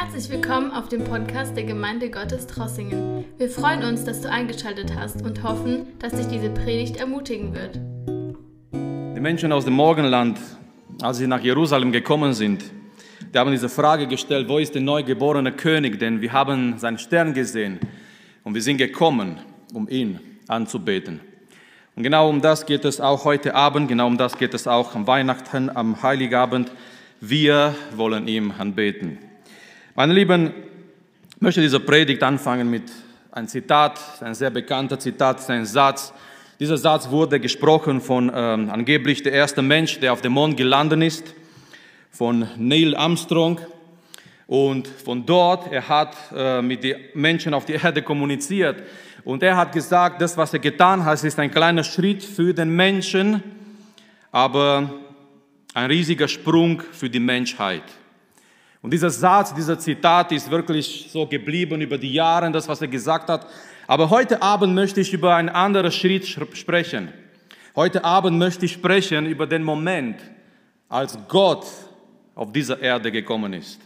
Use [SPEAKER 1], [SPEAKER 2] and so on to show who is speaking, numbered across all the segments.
[SPEAKER 1] Herzlich willkommen auf dem Podcast der Gemeinde Gottes Trossingen. Wir freuen uns, dass du eingeschaltet hast und hoffen, dass dich diese Predigt ermutigen wird.
[SPEAKER 2] Die Menschen aus dem Morgenland, als sie nach Jerusalem gekommen sind, die haben diese Frage gestellt, wo ist der neugeborene König? Denn wir haben seinen Stern gesehen und wir sind gekommen, um ihn anzubeten. Und genau um das geht es auch heute Abend, genau um das geht es auch am Weihnachten, am Heiligabend. Wir wollen ihm anbeten. Meine Lieben, ich möchte diese Predigt anfangen mit einem Zitat, ein sehr bekannter Zitat, ein Satz. Dieser Satz wurde gesprochen von ähm, angeblich der erste Mensch, der auf dem Mond gelandet ist, von Neil Armstrong. Und von dort, er hat äh, mit den Menschen auf der Erde kommuniziert. Und er hat gesagt, das, was er getan hat, ist ein kleiner Schritt für den Menschen, aber ein riesiger Sprung für die Menschheit. Und dieser Satz, dieser Zitat ist wirklich so geblieben über die Jahre, das, was er gesagt hat. Aber heute Abend möchte ich über einen anderen Schritt sprechen. Heute Abend möchte ich sprechen über den Moment, als Gott auf dieser Erde gekommen ist.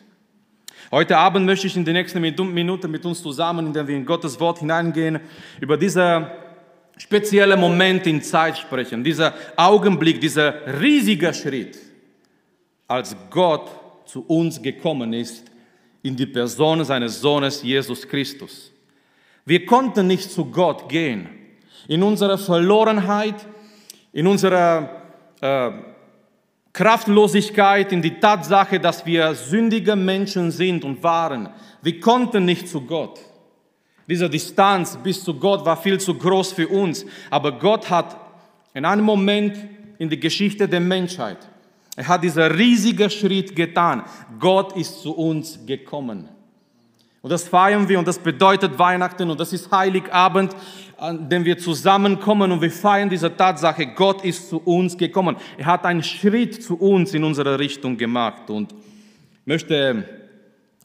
[SPEAKER 2] Heute Abend möchte ich in die nächsten Minuten mit uns zusammen, indem wir in Gottes Wort hineingehen, über diesen speziellen Moment in Zeit sprechen, dieser Augenblick, dieser riesige Schritt, als Gott zu uns gekommen ist in die Person seines Sohnes Jesus Christus. Wir konnten nicht zu Gott gehen. In unserer Verlorenheit, in unserer äh, Kraftlosigkeit, in die Tatsache, dass wir sündige Menschen sind und waren. Wir konnten nicht zu Gott. Diese Distanz bis zu Gott war viel zu groß für uns. Aber Gott hat in einem Moment in der Geschichte der Menschheit er hat diesen riesigen Schritt getan. Gott ist zu uns gekommen. Und das feiern wir und das bedeutet Weihnachten und das ist Heiligabend, an dem wir zusammenkommen und wir feiern diese Tatsache, Gott ist zu uns gekommen. Er hat einen Schritt zu uns in unsere Richtung gemacht und möchte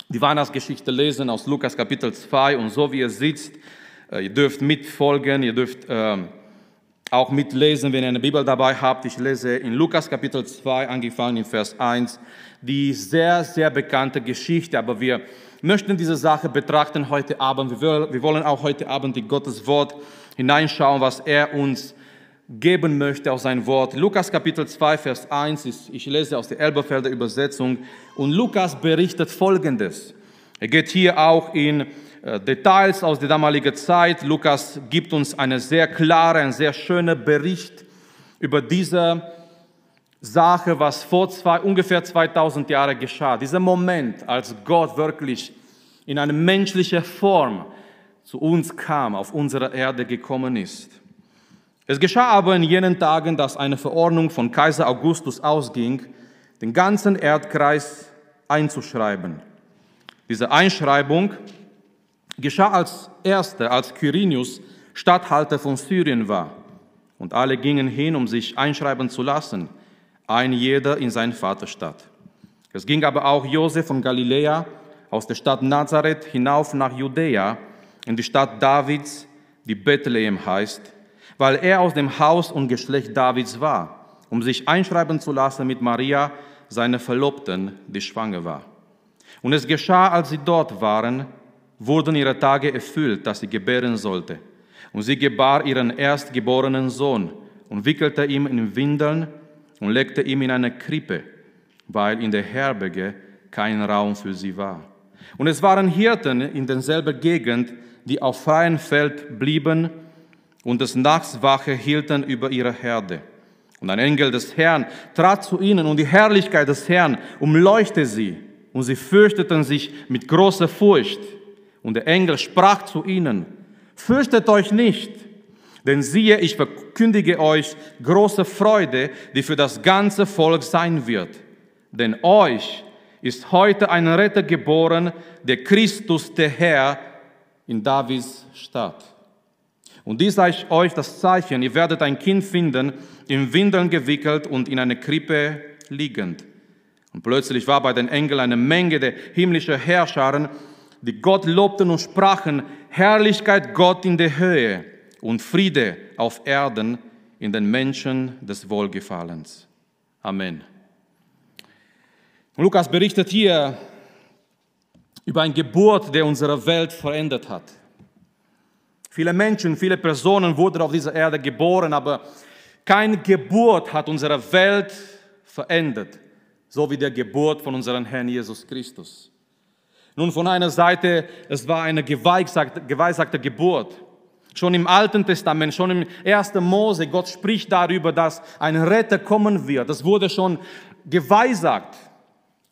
[SPEAKER 2] die Weihnachtsgeschichte lesen aus Lukas Kapitel 2 und so wie ihr sitzt, äh, ihr dürft mitfolgen, ihr dürft ähm, auch mitlesen, wenn ihr eine Bibel dabei habt. Ich lese in Lukas Kapitel 2, angefangen in Vers 1, die sehr, sehr bekannte Geschichte. Aber wir möchten diese Sache betrachten heute Abend. Wir wollen auch heute Abend in Gottes Wort hineinschauen, was er uns geben möchte aus sein Wort. Lukas Kapitel 2, Vers 1, ist, ich lese aus der Elberfelder Übersetzung. Und Lukas berichtet Folgendes. Er geht hier auch in Details aus der damaligen Zeit. Lukas gibt uns eine sehr klare, ein sehr schöner Bericht über diese Sache, was vor zwei, ungefähr 2000 Jahren geschah. Dieser Moment, als Gott wirklich in eine menschliche Form zu uns kam, auf unsere Erde gekommen ist. Es geschah aber in jenen Tagen, dass eine Verordnung von Kaiser Augustus ausging, den ganzen Erdkreis einzuschreiben. Diese Einschreibung geschah als erster, als Quirinius Statthalter von Syrien war. Und alle gingen hin, um sich einschreiben zu lassen, ein jeder in sein Vaterstadt. Es ging aber auch Josef von Galiläa aus der Stadt Nazareth hinauf nach Judäa, in die Stadt Davids, die Bethlehem heißt, weil er aus dem Haus und Geschlecht Davids war, um sich einschreiben zu lassen mit Maria, seiner Verlobten, die schwanger war. Und es geschah, als sie dort waren, wurden ihre Tage erfüllt, dass sie gebären sollte. Und sie gebar ihren erstgeborenen Sohn und wickelte ihm in Windeln und legte ihm in eine Krippe, weil in der Herberge kein Raum für sie war. Und es waren Hirten in derselben Gegend, die auf freiem Feld blieben und des Nachts Wache hielten über ihre Herde. Und ein Engel des Herrn trat zu ihnen und die Herrlichkeit des Herrn umleuchtete sie und sie fürchteten sich mit großer Furcht. Und der Engel sprach zu ihnen, fürchtet euch nicht, denn siehe, ich verkündige euch große Freude, die für das ganze Volk sein wird. Denn euch ist heute ein Retter geboren, der Christus, der Herr, in Davids Stadt. Und dies sei euch das Zeichen, ihr werdet ein Kind finden, in Windeln gewickelt und in einer Krippe liegend. Und plötzlich war bei den Engeln eine Menge der himmlischen Herrscharen, die Gott lobten und sprachen, Herrlichkeit Gott in der Höhe und Friede auf Erden in den Menschen des Wohlgefallens. Amen. Lukas berichtet hier über eine Geburt, der unsere Welt verändert hat. Viele Menschen, viele Personen wurden auf dieser Erde geboren, aber keine Geburt hat unsere Welt verändert, so wie der Geburt von unserem Herrn Jesus Christus. Nun, von einer Seite, es war eine geweissagte, Geburt. Schon im Alten Testament, schon im 1. Mose, Gott spricht darüber, dass ein Retter kommen wird. Das wurde schon geweissagt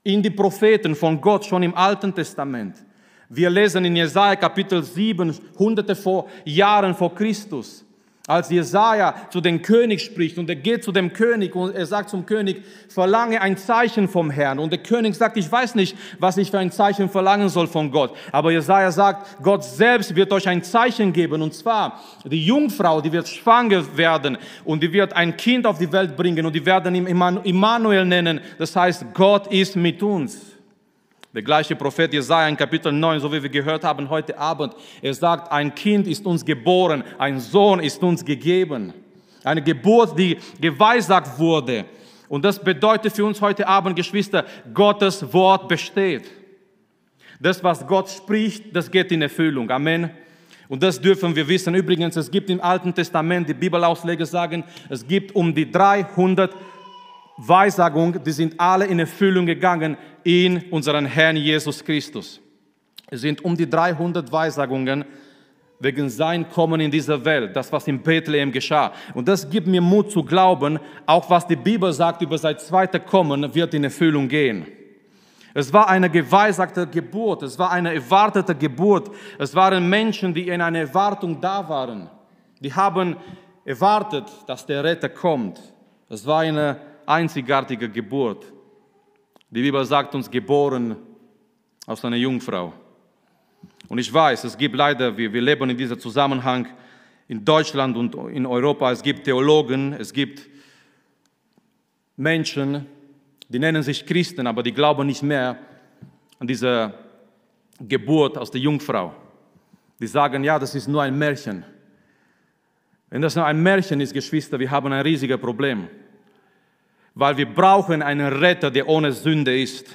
[SPEAKER 2] in die Propheten von Gott, schon im Alten Testament. Wir lesen in Jesaja Kapitel 7, hunderte vor Jahren vor Christus. Als Jesaja zu dem König spricht und er geht zu dem König und er sagt zum König, verlange ein Zeichen vom Herrn. Und der König sagt, ich weiß nicht, was ich für ein Zeichen verlangen soll von Gott. Aber Jesaja sagt, Gott selbst wird euch ein Zeichen geben. Und zwar, die Jungfrau, die wird schwanger werden und die wird ein Kind auf die Welt bringen und die werden ihn Immanuel nennen. Das heißt, Gott ist mit uns. Der gleiche Prophet Jesaja in Kapitel 9, so wie wir gehört haben heute Abend, er sagt, ein Kind ist uns geboren, ein Sohn ist uns gegeben. Eine Geburt, die geweissagt wurde. Und das bedeutet für uns heute Abend, Geschwister, Gottes Wort besteht. Das, was Gott spricht, das geht in Erfüllung. Amen. Und das dürfen wir wissen. Übrigens, es gibt im Alten Testament, die Bibelausleger sagen, es gibt um die 300 Weissagungen, die sind alle in Erfüllung gegangen in unseren Herrn Jesus Christus. Es sind um die 300 Weissagungen wegen sein Kommen in dieser Welt, das, was in Bethlehem geschah. Und das gibt mir Mut zu glauben, auch was die Bibel sagt über sein zweites Kommen, wird in Erfüllung gehen. Es war eine geweissagte Geburt, es war eine erwartete Geburt. Es waren Menschen, die in einer Erwartung da waren. Die haben erwartet, dass der Retter kommt. Es war eine einzigartige Geburt. Die Bibel sagt uns, geboren aus einer Jungfrau. Und ich weiß, es gibt leider, wir, wir leben in diesem Zusammenhang in Deutschland und in Europa, es gibt Theologen, es gibt Menschen, die nennen sich Christen, aber die glauben nicht mehr an diese Geburt aus der Jungfrau. Die sagen, ja, das ist nur ein Märchen. Wenn das nur ein Märchen ist, Geschwister, wir haben ein riesiges Problem weil wir brauchen einen Retter, der ohne Sünde ist.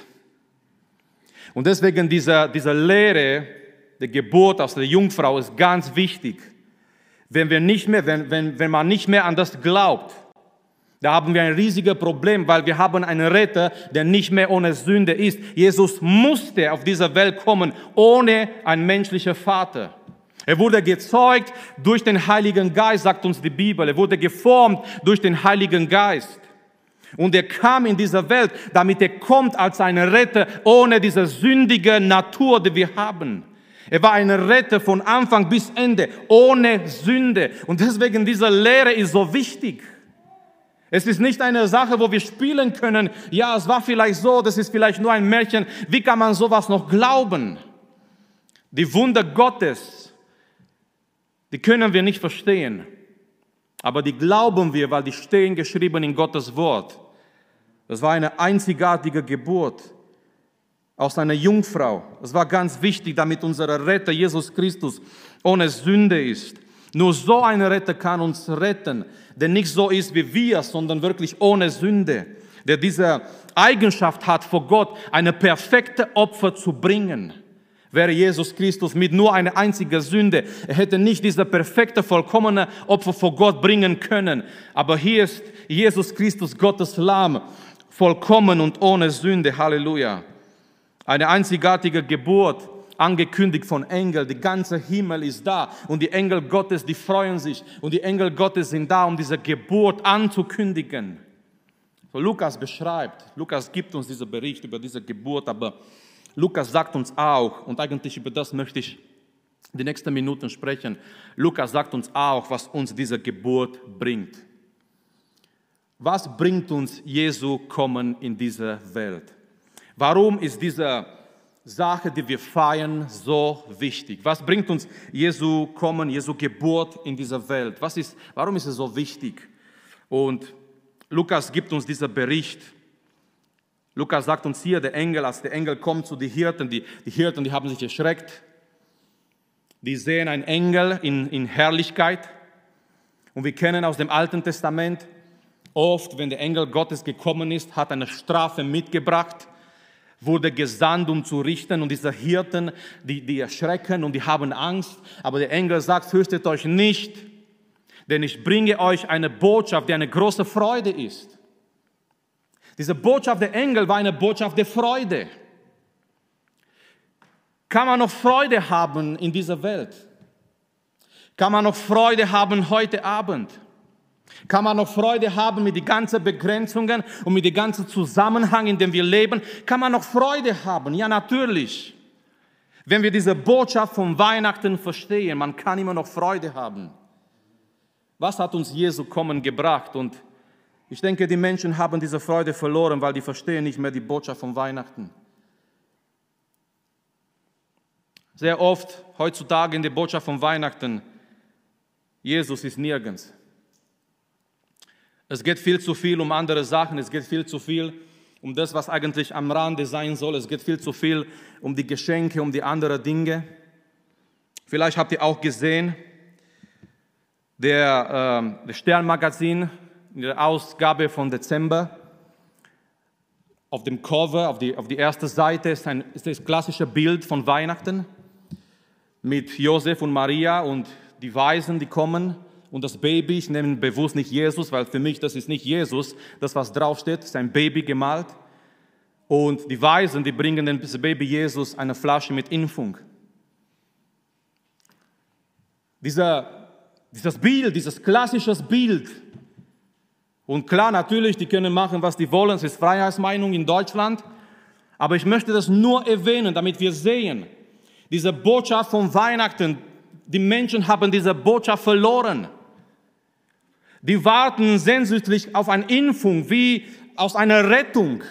[SPEAKER 2] Und deswegen diese, diese Lehre der Geburt aus der Jungfrau ist ganz wichtig. Wenn, wir nicht mehr, wenn, wenn, wenn man nicht mehr an das glaubt, da haben wir ein riesiges Problem, weil wir haben einen Retter, der nicht mehr ohne Sünde ist. Jesus musste auf diese Welt kommen ohne einen menschlichen Vater. Er wurde gezeugt durch den Heiligen Geist, sagt uns die Bibel. Er wurde geformt durch den Heiligen Geist. Und er kam in diese Welt, damit er kommt als ein Retter ohne diese sündige Natur, die wir haben. Er war ein Retter von Anfang bis Ende, ohne Sünde. Und deswegen diese Lehre ist so wichtig. Es ist nicht eine Sache, wo wir spielen können. Ja, es war vielleicht so, das ist vielleicht nur ein Märchen. Wie kann man sowas noch glauben? Die Wunder Gottes, die können wir nicht verstehen. Aber die glauben wir, weil die stehen geschrieben in Gottes Wort. Das war eine einzigartige Geburt aus einer Jungfrau. Das war ganz wichtig, damit unser Retter Jesus Christus ohne Sünde ist. Nur so ein Retter kann uns retten, der nicht so ist wie wir, sondern wirklich ohne Sünde, der diese Eigenschaft hat, vor Gott eine perfekte Opfer zu bringen. Wäre Jesus Christus mit nur einer einzigen Sünde, er hätte nicht diese perfekte, vollkommene Opfer vor Gott bringen können. Aber hier ist Jesus Christus, Gottes Lamm, vollkommen und ohne Sünde. Halleluja. Eine einzigartige Geburt, angekündigt von Engeln. Die ganze Himmel ist da und die Engel Gottes, die freuen sich und die Engel Gottes sind da, um diese Geburt anzukündigen. So Lukas beschreibt, Lukas gibt uns diesen Bericht über diese Geburt, aber Lukas sagt uns auch, und eigentlich über das möchte ich die nächsten Minuten sprechen, Lukas sagt uns auch, was uns diese Geburt bringt. Was bringt uns Jesu Kommen in diese Welt? Warum ist diese Sache, die wir feiern, so wichtig? Was bringt uns Jesu Kommen, Jesu Geburt in diese Welt? Was ist, warum ist es so wichtig? Und Lukas gibt uns diesen Bericht. Lukas sagt uns hier, der Engel, als der Engel kommt zu den Hirten, die, die Hirten, die haben sich erschreckt. Die sehen einen Engel in, in Herrlichkeit. Und wir kennen aus dem Alten Testament, Oft, wenn der Engel Gottes gekommen ist, hat eine Strafe mitgebracht, wurde gesandt, um zu richten. Und diese Hirten, die, die erschrecken und die haben Angst. Aber der Engel sagt, fürchtet euch nicht, denn ich bringe euch eine Botschaft, die eine große Freude ist. Diese Botschaft der Engel war eine Botschaft der Freude. Kann man noch Freude haben in dieser Welt? Kann man noch Freude haben heute Abend? Kann man noch Freude haben mit den ganzen Begrenzungen und mit dem ganzen Zusammenhang, in dem wir leben? Kann man noch Freude haben? Ja, natürlich. Wenn wir diese Botschaft von Weihnachten verstehen, man kann immer noch Freude haben. Was hat uns Jesu kommen gebracht? Und ich denke, die Menschen haben diese Freude verloren, weil die verstehen nicht mehr die Botschaft von Weihnachten. Sehr oft heutzutage in der Botschaft von Weihnachten, Jesus ist nirgends. Es geht viel zu viel um andere Sachen, es geht viel zu viel um das, was eigentlich am Rande sein soll. Es geht viel zu viel um die Geschenke, um die anderen Dinge. Vielleicht habt ihr auch gesehen, der, äh, der Sternmagazin in der Ausgabe von Dezember auf dem Cover, auf die, auf die erste Seite ist, ein, ist das klassische Bild von Weihnachten mit Josef und Maria und die Weisen, die kommen und das Baby, ich nenne bewusst nicht Jesus, weil für mich das ist nicht Jesus, das was draufsteht, ist ein Baby gemalt. Und die Weisen, die bringen dem Baby Jesus eine Flasche mit Impfung. Dieser, dieses Bild, dieses klassische Bild. Und klar, natürlich, die können machen, was die wollen, es ist Freiheitsmeinung in Deutschland. Aber ich möchte das nur erwähnen, damit wir sehen, diese Botschaft von Weihnachten, die Menschen haben diese Botschaft verloren. Die warten sehnsüchtig auf eine Impfung, wie aus einer Rettung.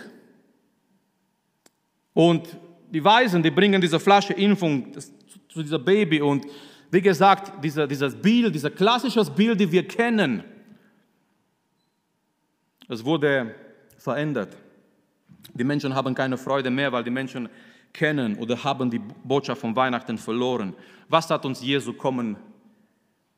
[SPEAKER 2] Und die Weisen, die bringen diese Flasche Impfung zu diesem Baby. Und wie gesagt, dieses Bild, dieser klassische Bild, die wir kennen, es wurde verändert. Die Menschen haben keine Freude mehr, weil die Menschen kennen oder haben die Botschaft von Weihnachten verloren. Was hat uns Jesu kommen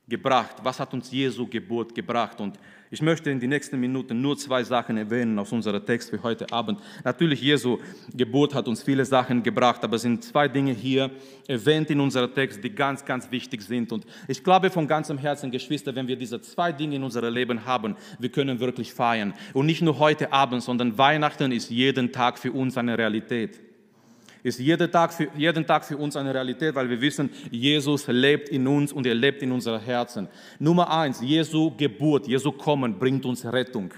[SPEAKER 2] gebracht? Was hat uns Jesu Geburt gebracht? Und ich möchte in den nächsten Minuten nur zwei Sachen erwähnen aus unserem Text für heute Abend. Natürlich, Jesu Geburt hat uns viele Sachen gebracht, aber es sind zwei Dinge hier erwähnt in unserem Text, die ganz, ganz wichtig sind. Und ich glaube von ganzem Herzen, Geschwister, wenn wir diese zwei Dinge in unserem Leben haben, wir können wirklich feiern. Und nicht nur heute Abend, sondern Weihnachten ist jeden Tag für uns eine Realität ist jeden Tag, für, jeden Tag für uns eine Realität, weil wir wissen, Jesus lebt in uns und er lebt in unseren Herzen. Nummer eins, Jesu Geburt, Jesu Kommen bringt uns Rettung.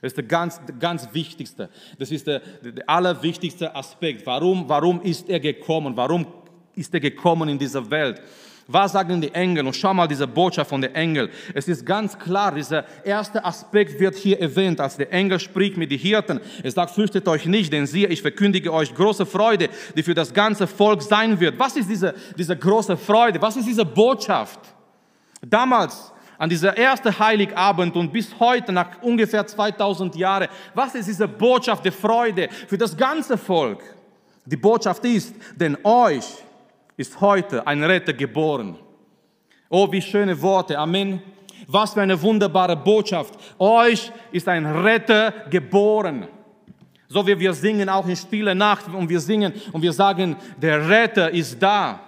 [SPEAKER 2] Das ist der ganz, ganz wichtigste. Das ist der, der allerwichtigste Aspekt. Warum, warum ist er gekommen? Warum ist er gekommen in dieser Welt? Was sagen die Engel? Und schau mal diese Botschaft von den Engeln. Es ist ganz klar, dieser erste Aspekt wird hier erwähnt, als der Engel spricht mit den Hirten. Er sagt, fürchtet euch nicht, denn siehe, ich verkündige euch große Freude, die für das ganze Volk sein wird. Was ist diese, diese große Freude? Was ist diese Botschaft? Damals, an dieser ersten Heiligabend und bis heute, nach ungefähr 2000 Jahren, was ist diese Botschaft der Freude für das ganze Volk? Die Botschaft ist, denn euch ist heute ein Retter geboren. Oh, wie schöne Worte. Amen. Was für eine wunderbare Botschaft. Euch ist ein Retter geboren. So wie wir singen auch in Stille Nacht und wir singen und wir sagen, der Retter ist da.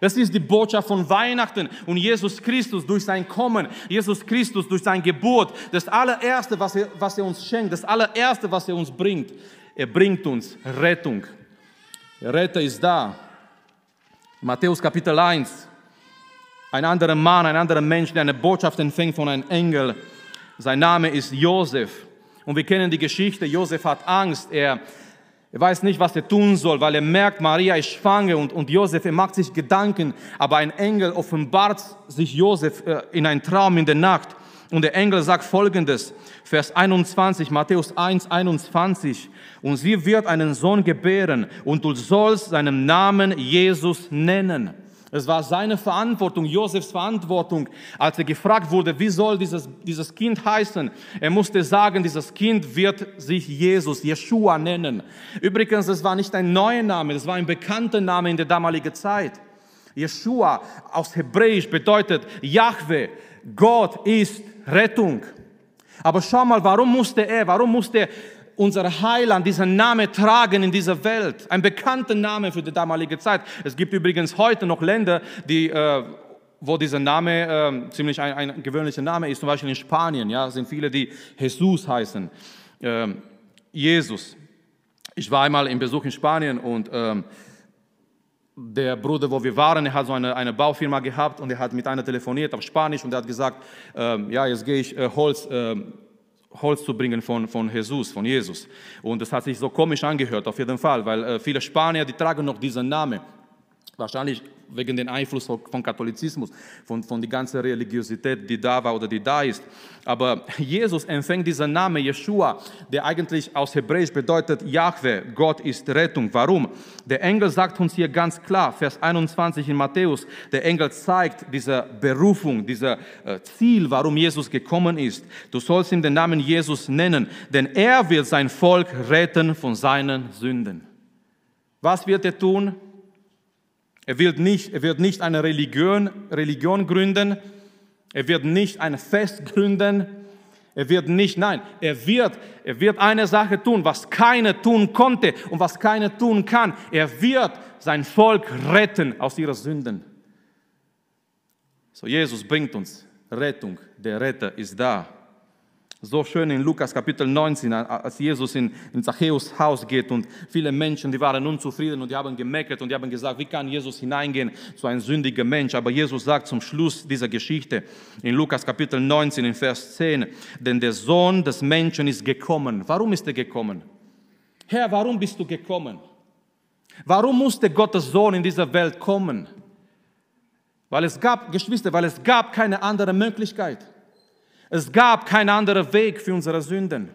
[SPEAKER 2] Das ist die Botschaft von Weihnachten und Jesus Christus durch sein Kommen, Jesus Christus durch seine Geburt, das allererste, was er, was er uns schenkt, das allererste, was er uns bringt. Er bringt uns Rettung. Der Retter ist da. Matthäus Kapitel 1. Ein anderer Mann, ein anderer Mensch, der eine Botschaft empfängt von einem Engel. Sein Name ist Josef. Und wir kennen die Geschichte. Josef hat Angst. Er, er weiß nicht, was er tun soll, weil er merkt, Maria ist schwanger und, und Josef, er macht sich Gedanken. Aber ein Engel offenbart sich Josef äh, in einem Traum in der Nacht. Und der Engel sagt folgendes, Vers 21, Matthäus 1, 21. Und sie wird einen Sohn gebären und du sollst seinen Namen Jesus nennen. Es war seine Verantwortung, Josefs Verantwortung, als er gefragt wurde, wie soll dieses, dieses Kind heißen. Er musste sagen, dieses Kind wird sich Jesus, Jeshua nennen. Übrigens, es war nicht ein neuer Name, es war ein bekannter Name in der damaligen Zeit. Jeshua aus Hebräisch bedeutet Yahweh, Gott ist Rettung. Aber schau mal, warum musste er, warum musste unser Heiland, diesen Namen tragen in dieser Welt. Ein bekannter Name für die damalige Zeit. Es gibt übrigens heute noch Länder, die, äh, wo dieser Name äh, ziemlich ein, ein, gewöhnlicher Name ist. Zum Beispiel in Spanien ja, sind viele, die Jesus heißen. Äh, Jesus. Ich war einmal im Besuch in Spanien und ähm, der Bruder, wo wir waren, er hat so eine, eine Baufirma gehabt und er hat mit einer telefoniert auf Spanisch und er hat gesagt, ähm, ja, jetzt gehe ich äh, Holz, äh, Holz zu bringen von, von Jesus, von Jesus. Und das hat sich so komisch angehört, auf jeden Fall, weil äh, viele Spanier, die tragen noch diesen Namen. Wahrscheinlich wegen dem Einfluss von Katholizismus, von, von der ganzen Religiosität, die da war oder die da ist. Aber Jesus empfängt diesen Namen Yeshua, der eigentlich aus Hebräisch bedeutet Yahweh, Gott ist Rettung. Warum? Der Engel sagt uns hier ganz klar, Vers 21 in Matthäus, der Engel zeigt diese Berufung, dieser äh, Ziel, warum Jesus gekommen ist. Du sollst ihm den Namen Jesus nennen, denn er wird sein Volk retten von seinen Sünden. Was wird er tun? Er wird nicht, er wird nicht eine Religion, Religion gründen. Er wird nicht ein Fest gründen. Er wird nicht, nein, er wird, er wird eine Sache tun, was keiner tun konnte und was keiner tun kann. Er wird sein Volk retten aus ihren Sünden. So, Jesus bringt uns Rettung. Der Retter ist da. So schön in Lukas Kapitel 19, als Jesus in, in Zachäus Haus geht und viele Menschen, die waren unzufrieden und die haben gemeckert und die haben gesagt, wie kann Jesus hineingehen zu einem sündigen Mensch? Aber Jesus sagt zum Schluss dieser Geschichte in Lukas Kapitel 19 in Vers 10, denn der Sohn des Menschen ist gekommen. Warum ist er gekommen? Herr, warum bist du gekommen? Warum musste Gottes Sohn in dieser Welt kommen? Weil es gab, Geschwister, weil es gab keine andere Möglichkeit. Es gab keinen anderen Weg für unsere Sünden.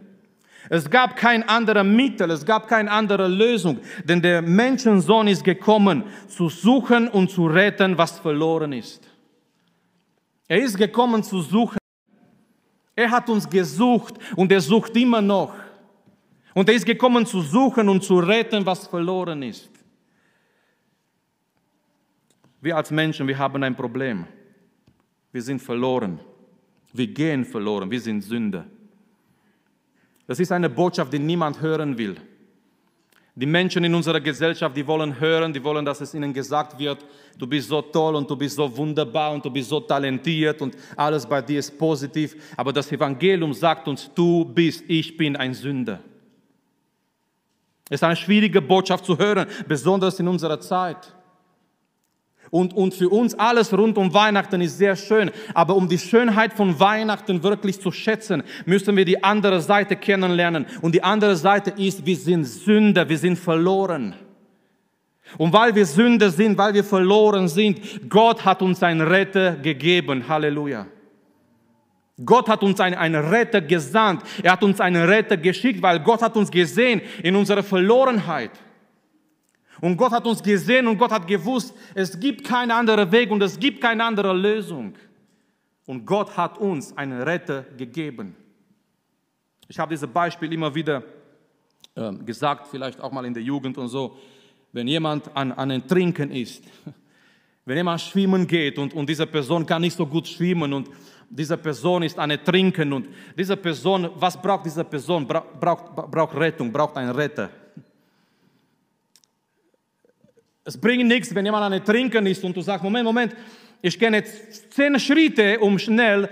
[SPEAKER 2] Es gab kein anderer Mittel, es gab keine andere Lösung, denn der Menschensohn ist gekommen, zu suchen und zu retten, was verloren ist. Er ist gekommen zu suchen. Er hat uns gesucht und er sucht immer noch. Und er ist gekommen zu suchen und zu retten, was verloren ist. Wir als Menschen, wir haben ein Problem. Wir sind verloren. Wir gehen verloren, wir sind Sünder. Das ist eine Botschaft, die niemand hören will. Die Menschen in unserer Gesellschaft, die wollen hören, die wollen, dass es ihnen gesagt wird, du bist so toll und du bist so wunderbar und du bist so talentiert und alles bei dir ist positiv. Aber das Evangelium sagt uns, du bist, ich bin ein Sünder. Es ist eine schwierige Botschaft zu hören, besonders in unserer Zeit. Und, und für uns alles rund um Weihnachten ist sehr schön. Aber um die Schönheit von Weihnachten wirklich zu schätzen, müssen wir die andere Seite kennenlernen. Und die andere Seite ist, wir sind Sünder, wir sind verloren. Und weil wir Sünder sind, weil wir verloren sind, Gott hat uns einen Retter gegeben. Halleluja. Gott hat uns einen, einen Retter gesandt. Er hat uns einen Retter geschickt, weil Gott hat uns gesehen in unserer Verlorenheit. Und Gott hat uns gesehen und Gott hat gewusst, es gibt keinen anderen Weg und es gibt keine andere Lösung. Und Gott hat uns einen Retter gegeben. Ich habe dieses Beispiel immer wieder äh, gesagt, vielleicht auch mal in der Jugend und so. Wenn jemand an, an ein Trinken ist, wenn jemand schwimmen geht und, und diese Person kann nicht so gut schwimmen und diese Person ist an Trinken und diese Person, was braucht diese Person? Bra braucht, braucht Rettung, braucht einen Retter. Es bringt nichts, wenn jemand an den Trinken ist und du sagst, Moment, Moment, ich gehe jetzt zehn Schritte, um schnell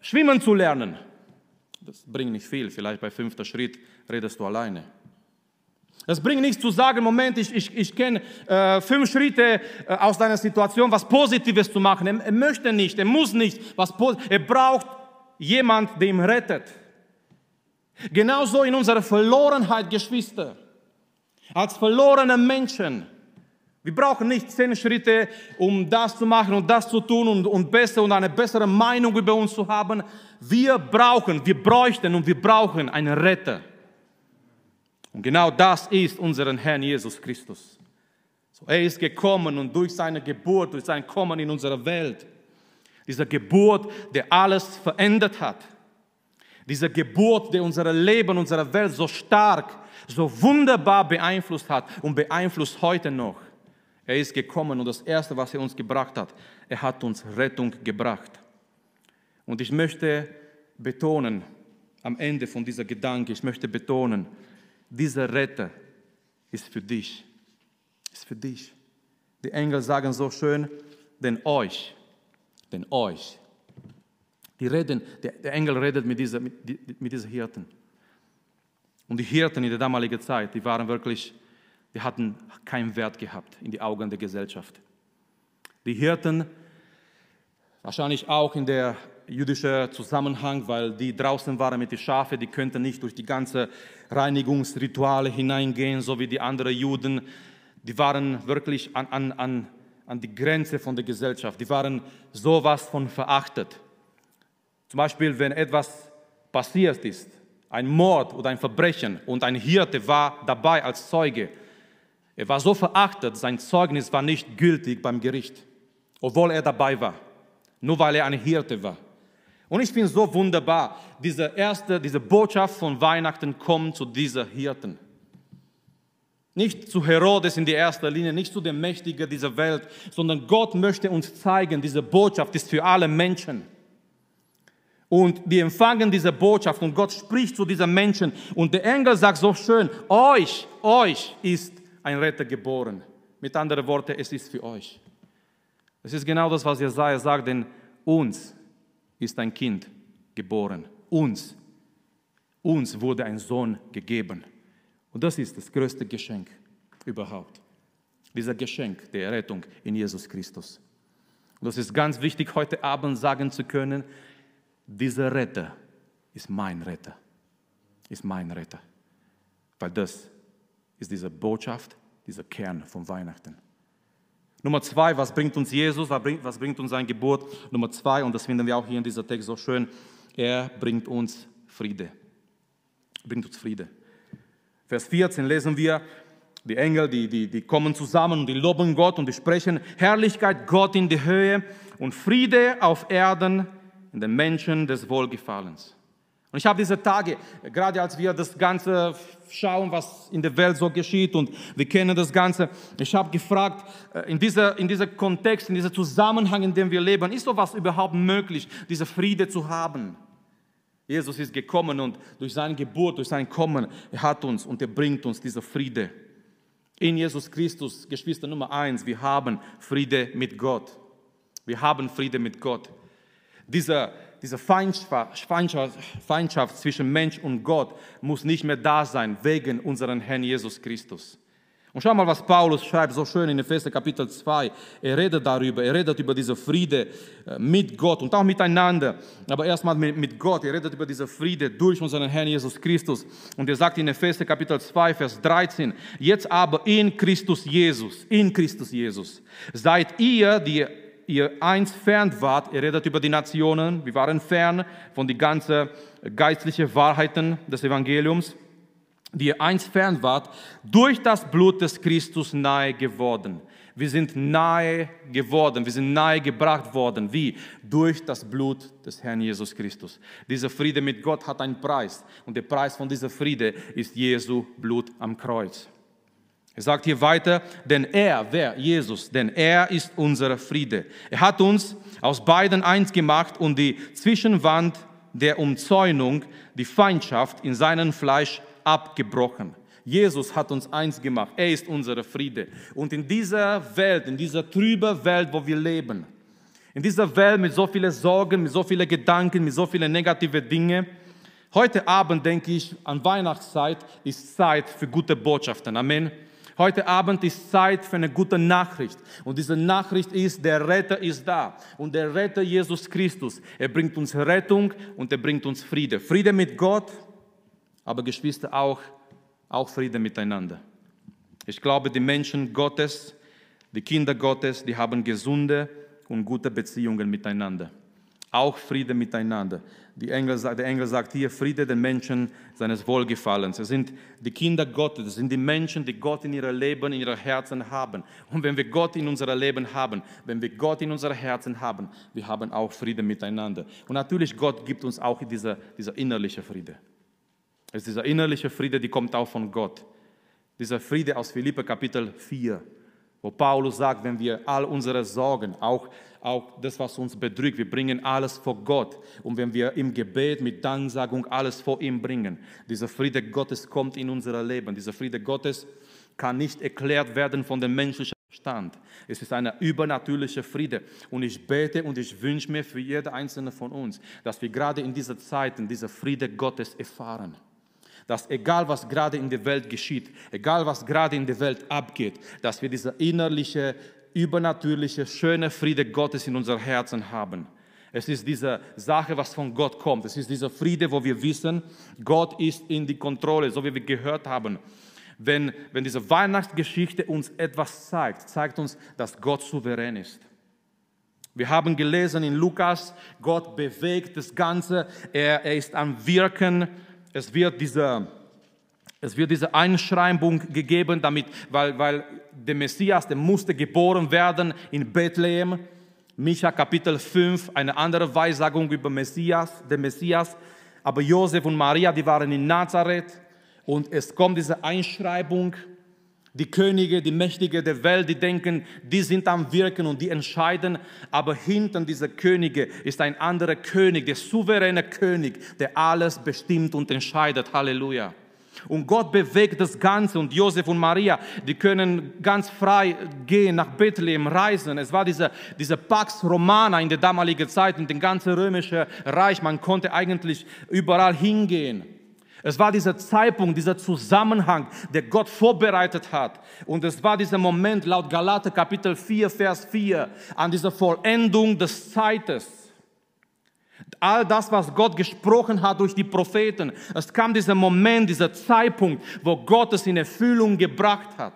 [SPEAKER 2] schwimmen zu lernen. Das bringt nicht viel, vielleicht bei fünfter Schritt redest du alleine. Es bringt nichts zu sagen, Moment, ich, ich, ich kenne äh, fünf Schritte äh, aus deiner Situation, was Positives zu machen. Er, er möchte nicht, er muss nicht, was er braucht jemand, der ihn rettet. Genauso in unserer Verlorenheit, Geschwister. Als verlorene Menschen wir brauchen nicht zehn Schritte, um das zu machen und das zu tun und, und besser und eine bessere Meinung über uns zu haben. Wir brauchen, wir bräuchten und wir brauchen einen Retter. Und genau das ist unseren Herrn Jesus Christus. So, er ist gekommen und durch seine Geburt, durch sein Kommen in unsere Welt, diese Geburt, der alles verändert hat, diese Geburt, der unser Leben, unsere Welt so stark, so wunderbar beeinflusst hat und beeinflusst heute noch. Er ist gekommen und das Erste, was er uns gebracht hat, er hat uns Rettung gebracht. Und ich möchte betonen, am Ende von dieser Gedanke, ich möchte betonen, dieser Retter ist für dich, ist für dich. Die Engel sagen so schön, denn euch, denn euch. Die reden, der, Engel redet mit dieser, mit, mit dieser Hirten. Und die Hirten in der damaligen Zeit, die waren wirklich, die hatten keinen Wert gehabt in die Augen der Gesellschaft. Die Hirten, wahrscheinlich auch in der jüdischen Zusammenhang, weil die draußen waren mit den Schafen, die könnten nicht durch die ganze Reinigungsrituale hineingehen, so wie die anderen Juden. Die waren wirklich an, an, an, an die Grenze von der Gesellschaft. Die waren sowas von verachtet. Zum Beispiel, wenn etwas passiert ist, ein Mord oder ein Verbrechen und ein Hirte war dabei als Zeuge. Er war so verachtet, sein Zeugnis war nicht gültig beim Gericht, obwohl er dabei war, nur weil er ein Hirte war. Und ich finde so wunderbar, diese erste, diese Botschaft von Weihnachten kommt zu dieser Hirten. Nicht zu Herodes in die erster Linie, nicht zu dem Mächtigen dieser Welt, sondern Gott möchte uns zeigen, diese Botschaft ist für alle Menschen. Und wir empfangen diese Botschaft und Gott spricht zu diesen Menschen. Und der Engel sagt so schön, euch, euch ist ein Retter geboren. Mit anderen Worten, es ist für euch. Es ist genau das, was Jesaja sagt, denn uns ist ein Kind geboren. Uns, uns wurde ein Sohn gegeben. Und das ist das größte Geschenk überhaupt. Dieser Geschenk der Errettung in Jesus Christus. Und das ist ganz wichtig, heute Abend sagen zu können, dieser Retter ist mein Retter, ist mein Retter. Weil das ist diese Botschaft, dieser Kern von Weihnachten. Nummer zwei, was bringt uns Jesus, was bringt, uns seine Geburt? Nummer zwei, und das finden wir auch hier in dieser Text so schön, er bringt uns Friede. Bringt uns Friede. Vers 14 lesen wir, die Engel, die, die, die kommen zusammen und die loben Gott und die sprechen Herrlichkeit Gott in die Höhe und Friede auf Erden in den Menschen des Wohlgefallens. Und ich habe diese Tage, gerade als wir das Ganze schauen, was in der Welt so geschieht und wir kennen das Ganze, ich habe gefragt, äh, in dieser, in dieser Kontext, in diesem Zusammenhang, in dem wir leben, ist sowas überhaupt möglich, diese Friede zu haben? Jesus ist gekommen und durch seine Geburt, durch sein Kommen, er hat uns und er bringt uns diese Friede. In Jesus Christus, Geschwister Nummer eins, wir haben Friede mit Gott. Wir haben Friede mit Gott. Diese, diese Feindschaft, Feindschaft, Feindschaft zwischen Mensch und Gott muss nicht mehr da sein wegen unseren Herrn Jesus Christus. Und schau mal, was Paulus schreibt, so schön in Epheser Kapitel 2. Er redet darüber, er redet über diese Friede äh, mit Gott und auch miteinander. Aber erstmal mit Gott, er redet über diese Friede durch unseren Herrn Jesus Christus. Und er sagt in Epheser Kapitel 2, Vers 13, jetzt aber in Christus Jesus, in Christus Jesus, seid ihr, die ihr einst fern wart, ihr redet über die Nationen, wir waren fern von den ganzen geistlichen Wahrheiten des Evangeliums, die ihr einst fern wart, durch das Blut des Christus nahe geworden. Wir sind nahe geworden, wir sind nahe gebracht worden. Wie? Durch das Blut des Herrn Jesus Christus. Dieser Friede mit Gott hat einen Preis und der Preis von dieser Friede ist Jesu Blut am Kreuz. Er sagt hier weiter, denn er, wer? Jesus, denn er ist unser Friede. Er hat uns aus beiden eins gemacht und die Zwischenwand der Umzäunung, die Feindschaft in seinem Fleisch abgebrochen. Jesus hat uns eins gemacht. Er ist unser Friede. Und in dieser Welt, in dieser trüben Welt, wo wir leben, in dieser Welt mit so vielen Sorgen, mit so vielen Gedanken, mit so vielen negativen Dingen, heute Abend denke ich, an Weihnachtszeit ist Zeit für gute Botschaften. Amen. Heute Abend ist Zeit für eine gute Nachricht. Und diese Nachricht ist, der Retter ist da. Und der Retter Jesus Christus. Er bringt uns Rettung und er bringt uns Friede. Friede mit Gott, aber Geschwister auch, auch Friede miteinander. Ich glaube, die Menschen Gottes, die Kinder Gottes, die haben gesunde und gute Beziehungen miteinander. Auch Friede miteinander. Engel, der Engel sagt hier, Friede den Menschen seines Wohlgefallens. Es sind die Kinder Gottes, es sind die Menschen, die Gott in ihrem Leben, in ihrem Herzen haben. Und wenn wir Gott in unserem Leben haben, wenn wir Gott in unserem Herzen haben, wir haben auch Friede miteinander. Und natürlich, Gott gibt uns auch dieser, dieser innerliche Friede. Es ist dieser innerliche Friede, die kommt auch von Gott. Dieser Friede aus Philippe Kapitel 4, Wo Paulus sagt, wenn wir all unsere Sorgen, auch, auch das, was uns bedrückt, wir bringen alles vor Gott. Und wenn wir im Gebet mit Danksagung alles vor ihm bringen, dieser Friede Gottes kommt in unser Leben. Dieser Friede Gottes kann nicht erklärt werden von dem menschlichen Verstand. Es ist ein übernatürlicher Friede. Und ich bete und ich wünsche mir für jede einzelne von uns, dass wir gerade in dieser Zeit diesen Friede Gottes erfahren dass egal was gerade in der Welt geschieht, egal was gerade in der Welt abgeht, dass wir diese innerliche, übernatürliche, schöne Friede Gottes in unser Herzen haben. Es ist diese Sache, was von Gott kommt. Es ist dieser Friede, wo wir wissen, Gott ist in die Kontrolle, so wie wir gehört haben. Wenn, wenn diese Weihnachtsgeschichte uns etwas zeigt, zeigt uns, dass Gott souverän ist. Wir haben gelesen in Lukas, Gott bewegt das Ganze, er, er ist am Wirken es wird diese, es wird diese Einschreibung gegeben, damit, weil, weil der Messias, der musste geboren werden in Bethlehem. Micha Kapitel 5, eine andere Weissagung über Messias, den Messias. Aber Josef und Maria, die waren in Nazareth und es kommt diese Einschreibung die Könige, die Mächtige der Welt, die denken, die sind am Wirken und die entscheiden. Aber hinter dieser Könige ist ein anderer König, der souveräne König, der alles bestimmt und entscheidet. Halleluja. Und Gott bewegt das Ganze und Josef und Maria, die können ganz frei gehen, nach Bethlehem reisen. Es war diese, diese Pax Romana in der damaligen Zeit, in dem ganzen römischen Reich. Man konnte eigentlich überall hingehen. Es war dieser Zeitpunkt, dieser Zusammenhang, der Gott vorbereitet hat. Und es war dieser Moment laut Galater Kapitel 4, Vers 4, an dieser Vollendung des Zeites. All das, was Gott gesprochen hat durch die Propheten, es kam dieser Moment, dieser Zeitpunkt, wo Gott es in Erfüllung gebracht hat.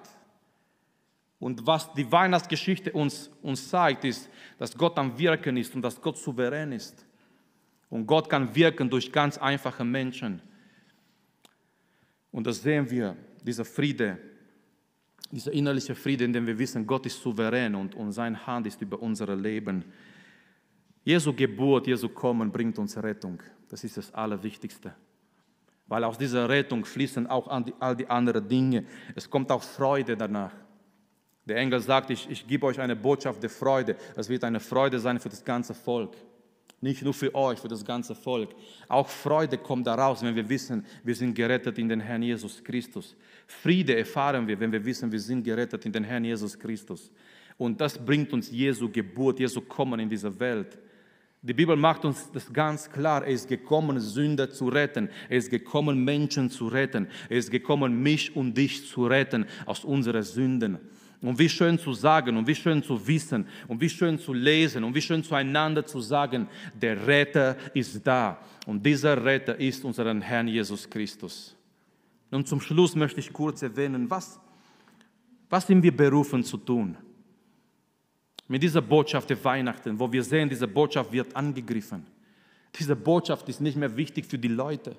[SPEAKER 2] Und was die Weihnachtsgeschichte uns, uns zeigt, ist, dass Gott am Wirken ist und dass Gott souverän ist. Und Gott kann wirken durch ganz einfache Menschen. Und das sehen wir, dieser Friede, dieser innerliche Friede, in dem wir wissen, Gott ist souverän und, und seine Hand ist über unser Leben. Jesu Geburt, Jesu Kommen bringt uns Rettung. Das ist das Allerwichtigste. Weil aus dieser Rettung fließen auch all die anderen Dinge. Es kommt auch Freude danach. Der Engel sagt, ich, ich gebe euch eine Botschaft der Freude. Es wird eine Freude sein für das ganze Volk. Nicht nur für euch, für das ganze Volk. Auch Freude kommt daraus, wenn wir wissen, wir sind gerettet in den Herrn Jesus Christus. Friede erfahren wir, wenn wir wissen, wir sind gerettet in den Herrn Jesus Christus. Und das bringt uns Jesu Geburt, Jesu Kommen in diese Welt. Die Bibel macht uns das ganz klar. Er ist gekommen, Sünder zu retten. Er ist gekommen, Menschen zu retten. Er ist gekommen, mich und dich zu retten aus unseren Sünden. Und wie schön zu sagen und wie schön zu wissen und wie schön zu lesen und wie schön zueinander zu sagen, der Retter ist da. Und dieser Retter ist unser Herrn Jesus Christus. Und zum Schluss möchte ich kurz erwähnen, was, was sind wir berufen zu tun? Mit dieser Botschaft der Weihnachten, wo wir sehen, diese Botschaft wird angegriffen. Diese Botschaft ist nicht mehr wichtig für die Leute.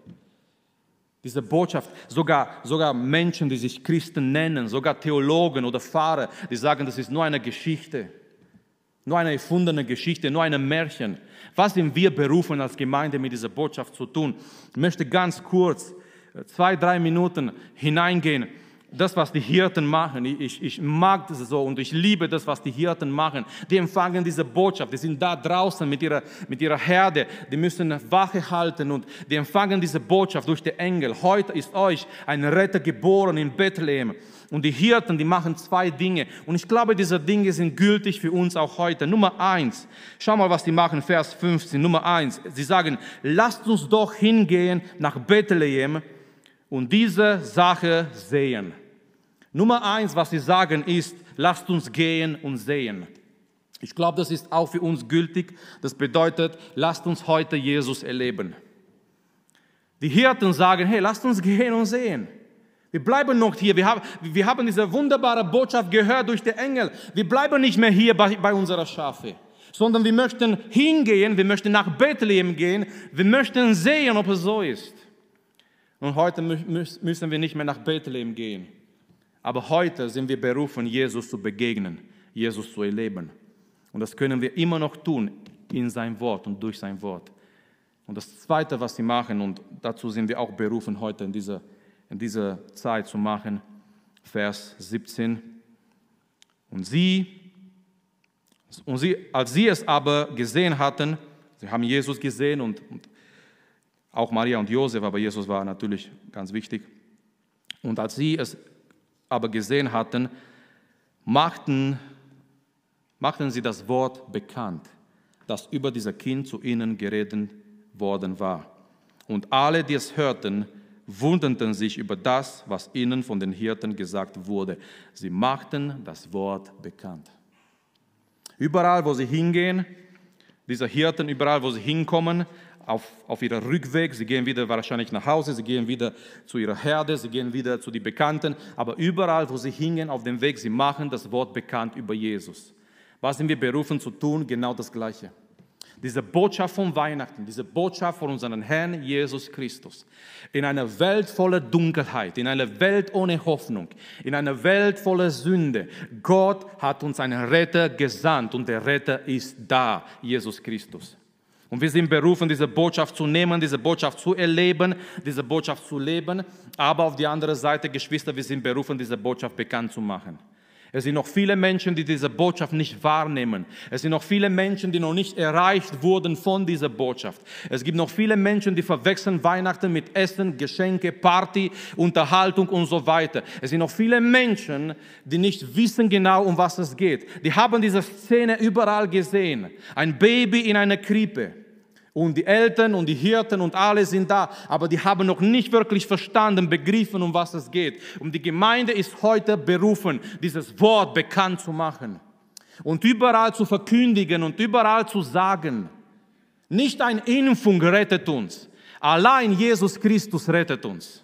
[SPEAKER 2] Diese Botschaft, sogar, sogar Menschen, die sich Christen nennen, sogar Theologen oder Pfarrer, die sagen, das ist nur eine Geschichte, nur eine erfundene Geschichte, nur ein Märchen. Was sind wir berufen als Gemeinde mit dieser Botschaft zu tun? Ich möchte ganz kurz äh, zwei, drei Minuten hineingehen das, was die Hirten machen. Ich, ich mag das so und ich liebe das, was die Hirten machen. Die empfangen diese Botschaft. Die sind da draußen mit ihrer, mit ihrer Herde. Die müssen Wache halten und die empfangen diese Botschaft durch die Engel. Heute ist euch ein Retter geboren in Bethlehem. Und die Hirten, die machen zwei Dinge. Und ich glaube, diese Dinge sind gültig für uns auch heute. Nummer eins. Schau mal, was die machen. Vers 15. Nummer eins. Sie sagen, lasst uns doch hingehen nach Bethlehem und diese Sache sehen. Nummer eins, was sie sagen, ist, lasst uns gehen und sehen. Ich glaube, das ist auch für uns gültig. Das bedeutet, lasst uns heute Jesus erleben. Die Hirten sagen, hey, lasst uns gehen und sehen. Wir bleiben noch hier. Wir haben, wir haben diese wunderbare Botschaft gehört durch die Engel. Wir bleiben nicht mehr hier bei, bei unserer Schafe, sondern wir möchten hingehen, wir möchten nach Bethlehem gehen, wir möchten sehen, ob es so ist. Und heute müssen wir nicht mehr nach Bethlehem gehen. Aber heute sind wir berufen, Jesus zu begegnen, Jesus zu erleben. Und das können wir immer noch tun in sein Wort und durch sein Wort. Und das Zweite, was sie machen, und dazu sind wir auch berufen, heute in dieser, in dieser Zeit zu machen, Vers 17. Und sie, und sie, als sie es aber gesehen hatten, sie haben Jesus gesehen und, und auch Maria und Josef, aber Jesus war natürlich ganz wichtig. Und als sie es aber gesehen hatten, machten, machten sie das Wort bekannt, das über dieser Kind zu ihnen geredet worden war. Und alle, die es hörten, wunderten sich über das, was ihnen von den Hirten gesagt wurde. Sie machten das Wort bekannt. Überall, wo sie hingehen, diese Hirten, überall, wo sie hinkommen, auf, auf ihrem Rückweg, sie gehen wieder wahrscheinlich nach Hause, sie gehen wieder zu ihrer Herde, sie gehen wieder zu den Bekannten, aber überall, wo sie hingehen auf dem Weg, sie machen das Wort bekannt über Jesus. Was sind wir berufen zu tun? Genau das Gleiche. Diese Botschaft von Weihnachten, diese Botschaft von unserem Herrn Jesus Christus. In einer Welt voller Dunkelheit, in einer Welt ohne Hoffnung, in einer Welt voller Sünde. Gott hat uns einen Retter gesandt und der Retter ist da, Jesus Christus. Und wir sind berufen, diese Botschaft zu nehmen, diese Botschaft zu erleben, diese Botschaft zu leben. Aber auf die andere Seite, Geschwister, wir sind berufen, diese Botschaft bekannt zu machen. Es sind noch viele Menschen, die diese Botschaft nicht wahrnehmen. Es sind noch viele Menschen, die noch nicht erreicht wurden von dieser Botschaft. Es gibt noch viele Menschen, die verwechseln Weihnachten mit Essen, Geschenke, Party, Unterhaltung und so weiter. Es sind noch viele Menschen, die nicht wissen genau, um was es geht. Die haben diese Szene überall gesehen. Ein Baby in einer Krippe. Und die Eltern und die Hirten und alle sind da, aber die haben noch nicht wirklich verstanden, begriffen, um was es geht. Und die Gemeinde ist heute berufen, dieses Wort bekannt zu machen und überall zu verkündigen und überall zu sagen. Nicht eine Impfung rettet uns, allein Jesus Christus rettet uns.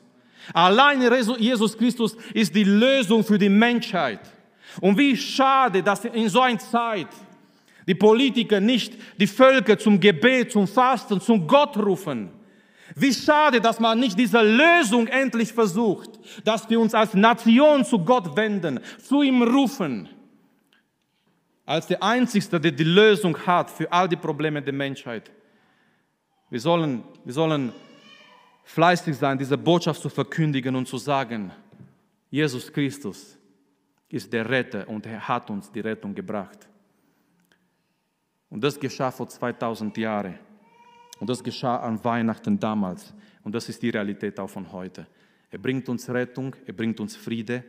[SPEAKER 2] Allein Jesus Christus ist die Lösung für die Menschheit. Und wie schade, dass in so einer Zeit, die Politiker nicht die Völker zum Gebet, zum Fasten, zum Gott rufen. Wie schade, dass man nicht diese Lösung endlich versucht, dass wir uns als Nation zu Gott wenden, zu ihm rufen, als der Einzige, der die Lösung hat für all die Probleme der Menschheit. Wir sollen, wir sollen fleißig sein, diese Botschaft zu verkündigen und zu sagen, Jesus Christus ist der Retter und er hat uns die Rettung gebracht. Und das geschah vor 2000 Jahren. Und das geschah an Weihnachten damals. Und das ist die Realität auch von heute. Er bringt uns Rettung, er bringt uns Friede.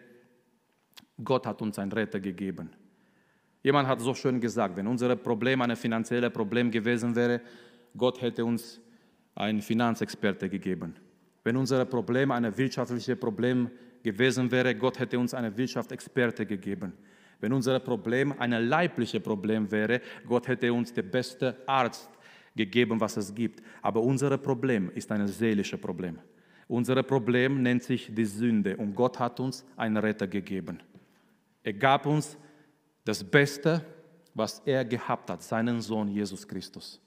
[SPEAKER 2] Gott hat uns einen Retter gegeben. Jemand hat so schön gesagt, wenn unser Problem ein finanzielles Problem gewesen wäre, Gott hätte uns einen Finanzexperte gegeben. Wenn unser Problem ein wirtschaftliches Problem gewesen wäre, Gott hätte uns einen Wirtschaftsexperte gegeben. Wenn unser Problem ein leibliches Problem wäre, Gott hätte uns den besten Arzt gegeben, was es gibt. Aber unser Problem ist ein seelisches Problem. Unser Problem nennt sich die Sünde und Gott hat uns einen Retter gegeben. Er gab uns das Beste, was er gehabt hat, seinen Sohn Jesus Christus.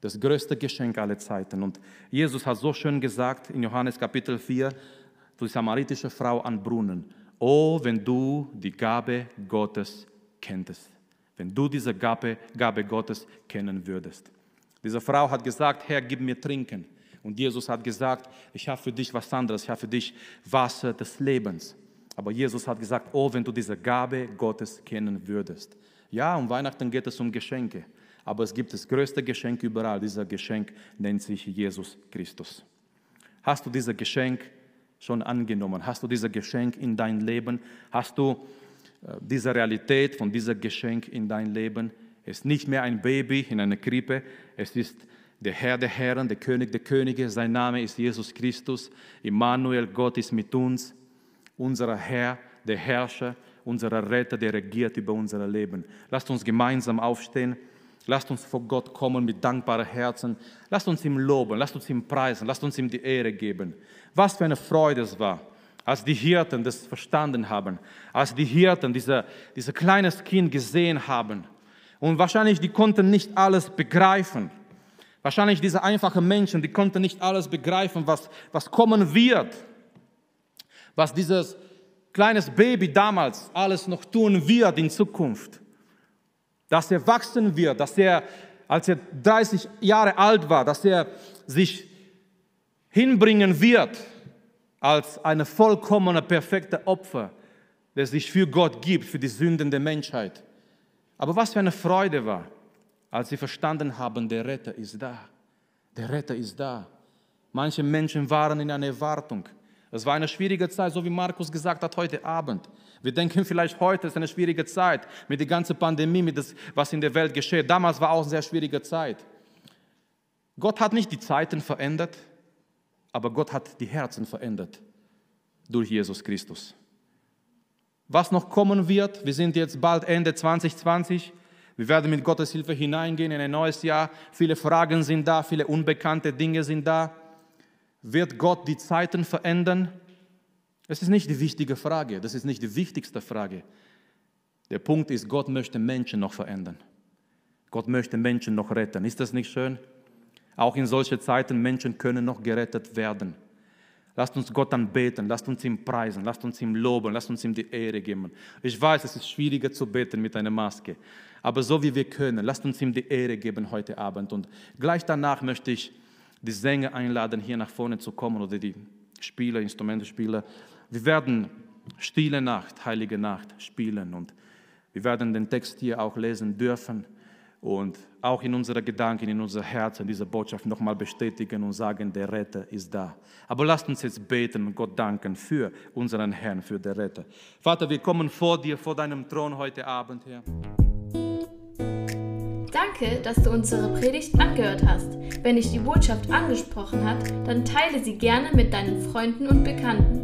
[SPEAKER 2] Das größte Geschenk aller Zeiten. Und Jesus hat so schön gesagt in Johannes Kapitel 4 zur samaritischen Frau an Brunnen, Oh, wenn du die Gabe Gottes kenntest, wenn du diese Gabe, Gabe Gottes kennen würdest. Diese Frau hat gesagt, Herr, gib mir trinken. Und Jesus hat gesagt, ich habe für dich was anderes, ich habe für dich Wasser des Lebens. Aber Jesus hat gesagt, oh, wenn du diese Gabe Gottes kennen würdest. Ja, um Weihnachten geht es um Geschenke. Aber es gibt das größte Geschenk überall. Dieser Geschenk nennt sich Jesus Christus. Hast du dieses Geschenk schon angenommen? Hast du dieses Geschenk in dein Leben? Hast du äh, diese Realität von diesem Geschenk in dein Leben? Es ist nicht mehr ein Baby in einer Krippe, es ist der Herr der Herren, der König der Könige. Sein Name ist Jesus Christus. Immanuel, Gott ist mit uns. Unser Herr, der Herrscher, unser Retter, der regiert über unser Leben. Lasst uns gemeinsam aufstehen. Lasst uns vor Gott kommen mit dankbaren Herzen. Lasst uns ihm loben, lasst uns ihm preisen, lasst uns ihm die Ehre geben. Was für eine Freude es war, als die Hirten das verstanden haben, als die Hirten dieser, dieser kleines Kind gesehen haben. Und wahrscheinlich, die konnten nicht alles begreifen. Wahrscheinlich diese einfachen Menschen, die konnten nicht alles begreifen, was, was kommen wird. Was dieses kleines Baby damals alles noch tun wird in Zukunft dass er wachsen wird, dass er, als er 30 Jahre alt war, dass er sich hinbringen wird als eine vollkommene, perfekte Opfer der sich für Gott gibt, für die Sünden der Menschheit. Aber was für eine Freude war, als sie verstanden haben, der Retter ist da. Der Retter ist da. Manche Menschen waren in einer Erwartung. Es war eine schwierige Zeit, so wie Markus gesagt hat heute Abend. Wir denken vielleicht heute ist eine schwierige Zeit mit der ganzen Pandemie, mit dem, was in der Welt geschieht. Damals war auch eine sehr schwierige Zeit. Gott hat nicht die Zeiten verändert, aber Gott hat die Herzen verändert durch Jesus Christus. Was noch kommen wird, wir sind jetzt bald Ende 2020, wir werden mit Gottes Hilfe hineingehen in ein neues Jahr. Viele Fragen sind da, viele unbekannte Dinge sind da. Wird Gott die Zeiten verändern? Das ist nicht die wichtige Frage, das ist nicht die wichtigste Frage. Der Punkt ist, Gott möchte Menschen noch verändern. Gott möchte Menschen noch retten. Ist das nicht schön? Auch in solchen Zeiten Menschen können noch gerettet werden. Lasst uns Gott anbeten, lasst uns ihm preisen, lasst uns ihm loben, lasst uns ihm die Ehre geben. Ich weiß, es ist schwieriger zu beten mit einer Maske, aber so wie wir können, lasst uns ihm die Ehre geben heute Abend. Und gleich danach möchte ich die Sänger einladen, hier nach vorne zu kommen oder die Spieler, Instrumentespieler. Wir werden Stille Nacht, Heilige Nacht spielen und wir werden den Text hier auch lesen dürfen und auch in unseren Gedanken, in unser Herzen diese Botschaft nochmal bestätigen und sagen, der Retter ist da. Aber lasst uns jetzt beten und Gott danken für unseren Herrn, für den Retter. Vater, wir kommen vor dir, vor deinem Thron heute Abend, Herr.
[SPEAKER 1] Danke, dass du unsere Predigt angehört hast. Wenn dich die Botschaft angesprochen hat, dann teile sie gerne mit deinen Freunden und Bekannten,